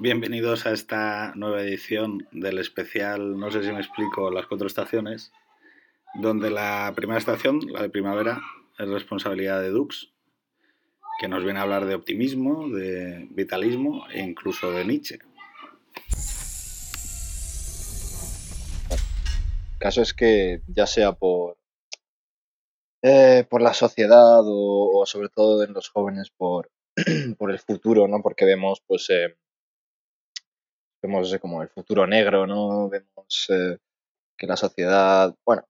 Bienvenidos a esta nueva edición del especial, no sé si me explico, las cuatro estaciones, donde la primera estación, la de primavera, es responsabilidad de Dux, que nos viene a hablar de optimismo, de vitalismo e incluso de Nietzsche. Caso es que ya sea por, eh, por la sociedad o, sobre todo en los jóvenes por, por el futuro, ¿no? Porque vemos, pues, eh, vemos como el futuro negro, ¿no? Vemos eh, que la sociedad, bueno,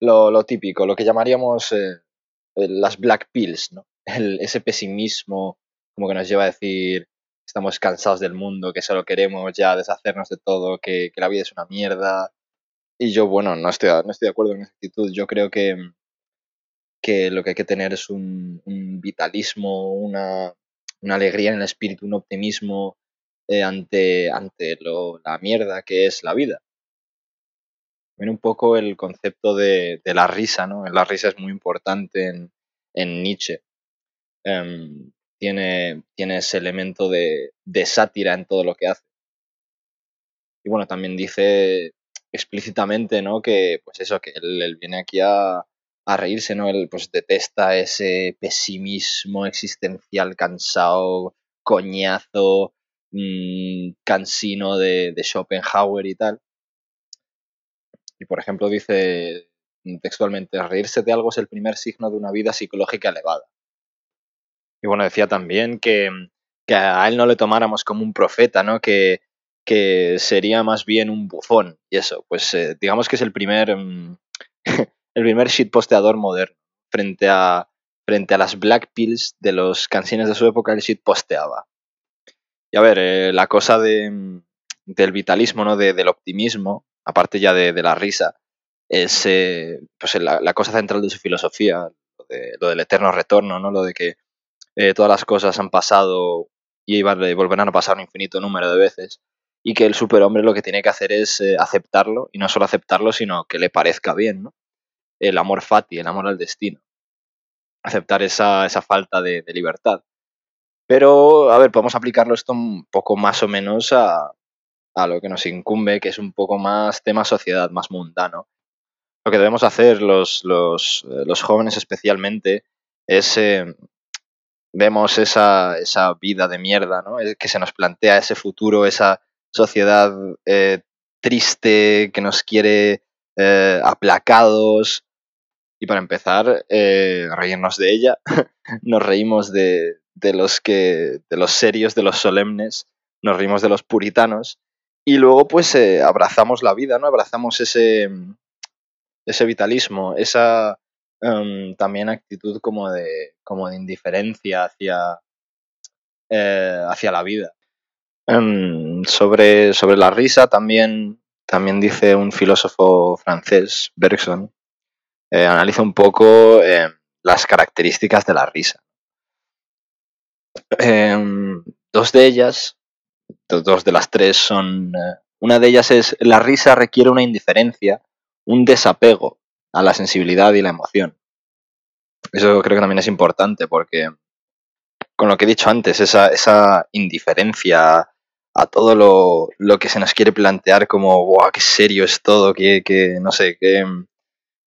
lo, lo, típico, lo que llamaríamos las black pills, ¿no? El, ese pesimismo como que nos lleva a decir estamos cansados del mundo, que solo queremos ya deshacernos de todo, que, que la vida es una mierda. Y yo, bueno, no estoy, no estoy de acuerdo con esa actitud. Yo creo que, que lo que hay que tener es un, vitalismo, una, alegría en el espíritu, un optimismo eh, ante, ante lo, la mierda que es la vida. También un poco el concepto de, la risa, ¿no? La risa es muy importante en, en Nietzsche. Em, tiene, tiene ese elemento de, de sátira en todo lo que hace. Y bueno, también dice explícitamente, ¿no? Que, pues eso, que él viene aquí a, a reírse, ¿no? Él pues detesta ese pesimismo existencial cansado, coñazo, mmm, cansino de, Schopenhauer y tal. Y por ejemplo dice textualmente, reírse de algo es el primer signo de una vida psicológica elevada. Y bueno, decía también que, a él no le tomáramos como un profeta, ¿no? Que, que sería más bien un bufón. Y eso, pues eh, digamos que es el primer... Mm, el primer shitposteador moderno. Frente a, frente a las black pills de los canciones de su época, el shitposteaba. Y a ver, eh, la cosa de, del vitalismo, ¿no? De, del optimismo, aparte ya de, la risa, es eh, pues la, cosa central de su filosofía, lo, del eterno retorno, ¿no? Lo de que eh, todas las cosas han pasado y volverán a pasar un infinito número de veces y que el superhombre lo que tiene que hacer es aceptarlo y no solo aceptarlo, sino que le parezca bien, ¿no? el amor fati, el amor al destino. Aceptar esa, esa falta de, libertad. Pero, a ver, podemos aplicarlo esto un poco más o menos a, a lo que nos incumbe, que es un poco más tema sociedad, más mundano. Lo que debemos hacer los, los, eh, los jóvenes especialmente es... Eh, vemos esa, esa vida de mierda, ¿no? Que se nos plantea ese futuro, esa sociedad eh, triste que nos quiere aplacados, y para empezar, reírnos de ella. nos reímos de, de, los que, de los serios, de los solemnes, nos reímos de los puritanos. Y luego, pues, eh, abrazamos la vida, ¿no? Abrazamos ese, ese vitalismo, esa em, también actitud como de, como de indiferencia hacia, eh, hacia la vida. Em, sobre, sobre la risa también, también dice un filósofo francés, Bergson, eh, analiza un poco eh, las características de la risa. Em, dos de ellas, dos de las tres son... Eh, una de ellas es la risa requiere una indiferencia, un desapego a la sensibilidad y la emoción. Eso creo que también es importante porque, con lo que he dicho antes, esa, indiferencia a todo lo, que se nos quiere plantear como, ¡guau, qué serio es todo! Que, que no sé, que,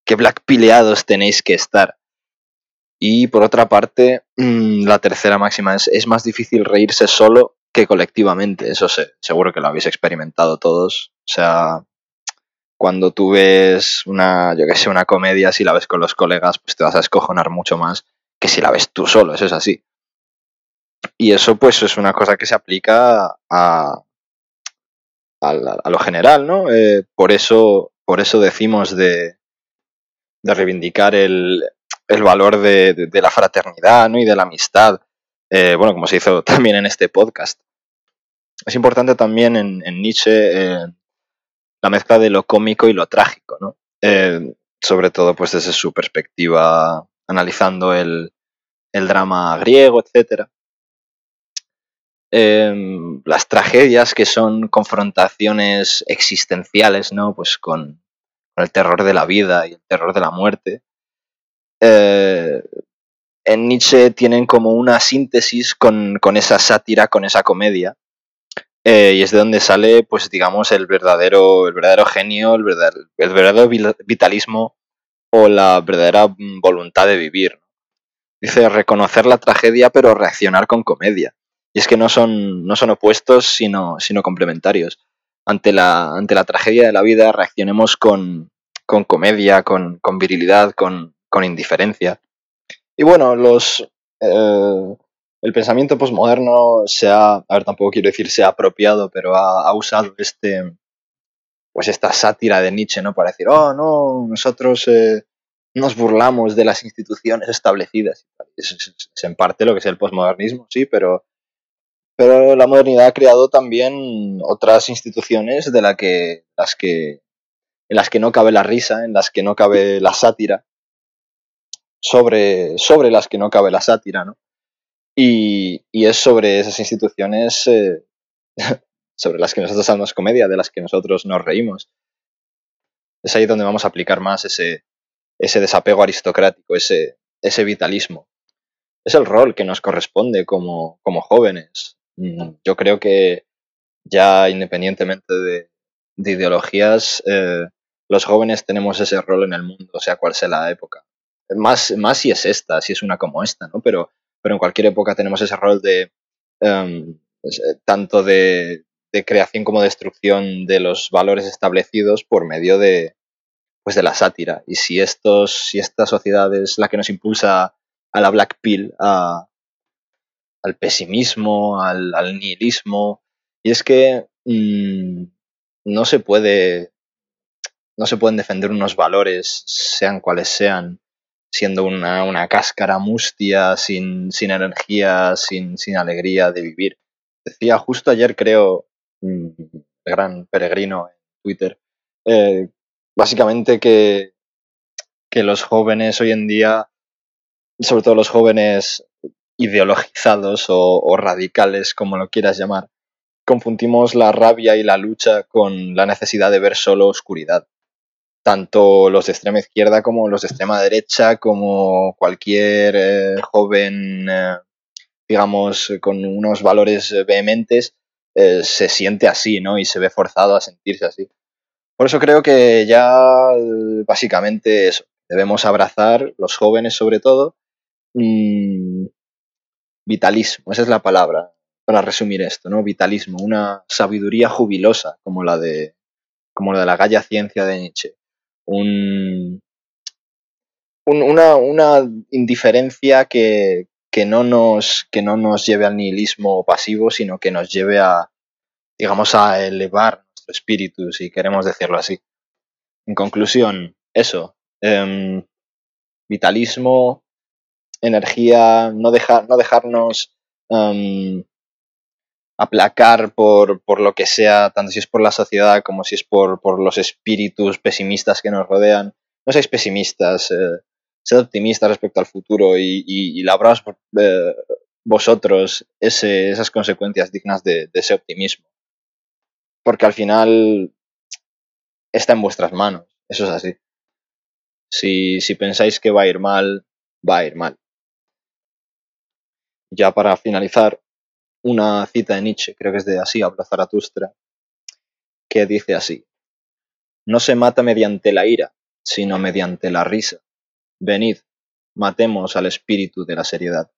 qué blackpileados tenéis que estar. Y por otra parte, mm, la tercera máxima es, es más difícil reírse solo que colectivamente. Eso sé, seguro que lo habéis experimentado todos. O sea, cuando tú ves una, yo que sé, una comedia, si la ves con los colegas, pues te vas a escojonar mucho más que si la ves tú solo, eso es así. Y eso pues es una cosa que se aplica a, a, lo general, ¿no? Eh, por, eso, por eso decimos de, de reivindicar el, el valor de, la fraternidad y de la amistad, eh, bueno, como se hizo también en este podcast. Es importante también en, en Nietzsche eh, la mezcla de lo cómico y lo trágico, ¿no? Eh, sobre todo pues desde su perspectiva analizando el, el drama griego, etc. Em, las tragedias que son confrontaciones existenciales, ¿no? Pues con, el terror de la vida y el terror de la muerte, eh, en Nietzsche tienen como una síntesis con, esa sátira, con esa comedia, eh, y es de donde sale, pues digamos, el verdadero, el verdadero genio, el verdadero, el verdadero vitalismo o la verdadera mm, voluntad de vivir. Dice reconocer la tragedia pero reaccionar con comedia. Y es que no son, no son opuestos, sino, sino complementarios. Ante la, ante la tragedia de la vida reaccionemos con, con comedia, con, con virilidad, con, con, indiferencia. Y bueno, los, eh, el pensamiento posmoderno se ha, a ver, tampoco quiero decir se ha apropiado, pero ha, usado este, pues esta sátira de Nietzsche, ¿no? Para decir, oh, no, nosotros eh, nos burlamos de las instituciones establecidas. Es, es, en parte lo que es el posmodernismo, sí, pero, pero la modernidad ha creado también otras instituciones de que, las que, en las que no cabe la risa, en las que no cabe la sátira, sobre, sobre las que no cabe la sátira, ¿no? Y, y es sobre esas instituciones eh, sobre las que nosotros hacemos comedia, de las que nosotros nos reímos. Es ahí donde vamos a aplicar más ese, ese desapego aristocrático, ese, ese vitalismo. Es el rol que nos corresponde como, como jóvenes. Mm, yo creo que ya independientemente de, de ideologías, eh, los jóvenes tenemos ese rol en el mundo, sea cual sea la época. Más, más si es esta, si es una como esta, ¿no? Pero, pero en cualquier época tenemos ese rol de um, tanto de, creación como destrucción de los valores establecidos por medio de, pues de la sátira. Y si, estos, si esta sociedad es la que nos impulsa a la black pill, a, al pesimismo, al, nihilismo, y es que mmm, no se puede no se pueden defender unos valores, sean cuales sean, siendo una, una cáscara mustia, sin, sin energía, sin, sin, alegría de vivir. Decía justo ayer, creo, el gran peregrino en Twitter, eh, básicamente que, que los jóvenes hoy en día, sobre todo los jóvenes ideologizados o, o radicales, como lo quieras llamar, confundimos la rabia y la lucha con la necesidad de ver solo oscuridad tanto los de extrema izquierda como los de extrema derecha, como cualquier eh, joven, eh, digamos, con unos valores vehementes, eh, se siente así, ¿no? Y se ve forzado a sentirse así. Por eso creo que ya básicamente eso, debemos abrazar, los jóvenes sobre todo, mmm, vitalismo, esa es la palabra, para resumir esto, ¿no? Vitalismo, una sabiduría jubilosa como la de, como la de la galla ciencia de Nietzsche un, un, una, una, indiferencia que, que, no nos, que no nos lleve al nihilismo pasivo, sino que nos lleve a, digamos, a elevar nuestro espíritu, si queremos decirlo así. En conclusión, eso, eh, vitalismo, energía, no, dejar, no dejarnos um, aplacar por, por, lo que sea, tanto si es por la sociedad como si es por, por los espíritus pesimistas que nos rodean. No seáis pesimistas, eh, sed optimistas respecto al futuro y, y, y labraos eh, vosotros ese, esas consecuencias dignas de, de, ese optimismo. Porque al final está en vuestras manos, eso es así. Si, si pensáis que va a ir mal, va a ir mal. Ya para finalizar, una cita de Nietzsche, creo que es de así habla Zaratustra, que dice así, no se mata mediante la ira, sino mediante la risa. Venid, matemos al espíritu de la seriedad.